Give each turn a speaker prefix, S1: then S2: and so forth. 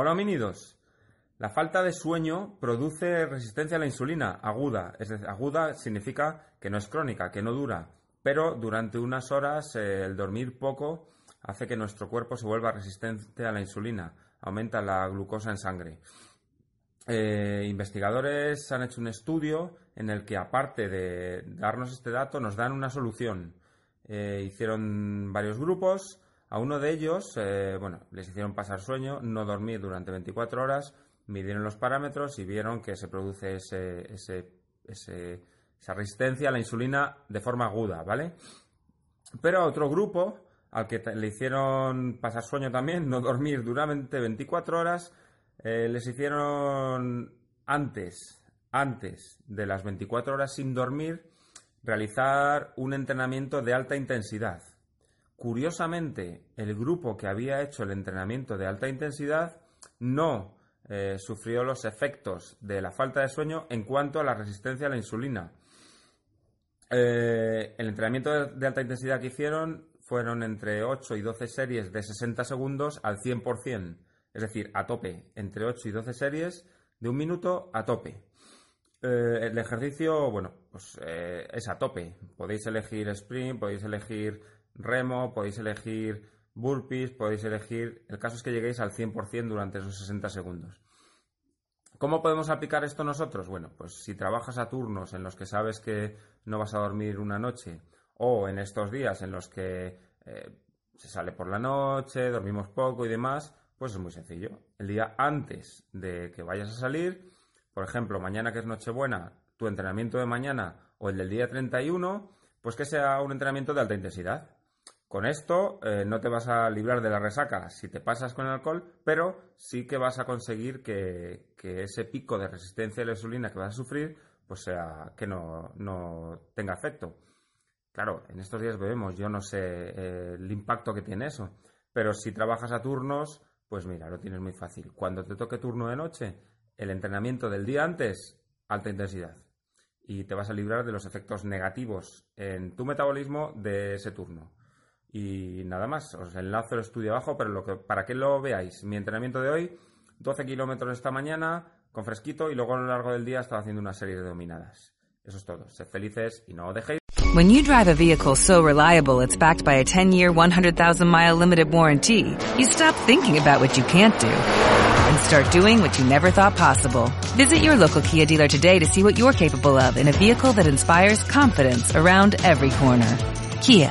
S1: Hola homínidos. La falta de sueño produce resistencia a la insulina aguda. Es decir, aguda significa que no es crónica, que no dura. Pero durante unas horas eh, el dormir poco hace que nuestro cuerpo se vuelva resistente a la insulina. Aumenta la glucosa en sangre. Eh, investigadores han hecho un estudio en el que, aparte de darnos este dato, nos dan una solución. Eh, hicieron varios grupos. A uno de ellos, bueno, les hicieron pasar sueño, no dormir durante 24 horas midieron los parámetros y vieron que se produce ese, esa resistencia a la insulina de forma aguda, ¿vale? Pero a otro grupo, al que le hicieron pasar sueño también, no dormir duramente 24 horas, eh, les hicieron antes, antes de las 24 horas sin dormir, realizar un entrenamiento de alta intensidad. Curiosamente, el grupo que había hecho el entrenamiento de alta intensidad no eh, sufrió los efectos de la falta de sueño en cuanto a la resistencia a la insulina. Eh, el entrenamiento de, alta intensidad que hicieron fueron entre 8 y 12 series de 60 segundos al 100%, es decir, a tope, entre 8 y 12 series de un minuto a tope. Eh, el ejercicio, bueno, pues es a tope. Podéis elegir sprint, podéis elegir remo, podéis elegir burpees, podéis elegir. El caso es que lleguéis al 100% durante esos 60 segundos. ¿Cómo podemos aplicar esto nosotros? Bueno, pues si trabajas a turnos en los que sabes que no vas a dormir una noche o en estos días en los que eh, se sale por la noche, dormimos poco y demás, pues es muy sencillo. El día antes de que vayas a salir, por ejemplo, mañana que es Nochebuena, tu entrenamiento de mañana o el del día 31, pues que sea un entrenamiento de alta intensidad. Con esto eh, no te vas a librar de la resaca si te pasas con el alcohol, pero sí que vas a conseguir que, ese pico de resistencia a la insulina que vas a sufrir, pues sea que no, tenga efecto. Claro, en estos días bebemos, yo no sé eh, el impacto que tiene eso, pero si trabajas a turnos, pues mira, lo tienes muy fácil. Cuando te toque turno de noche, el entrenamiento del día antes, alta intensidad. Y te vas a librar de los efectos negativos en tu metabolismo de ese turno. Y nada más, os enlazo el estudio abajo, pero lo que, para que lo veáis, mi entrenamiento de hoy, 12 kilómetros esta mañana, con fresquito, y luego a lo largo del día estaba haciendo una serie de dominadas. Eso es todo. Sed felices y no dejéis.
S2: When you drive a vehicle so reliable it's backed by a 10-year, 100,000-mile limited warranty, you stop thinking about what you can't do and start doing what you never thought possible. Visit your local Kia dealer today to see what you're capable of in a vehicle that inspires confidence around every corner. Kia,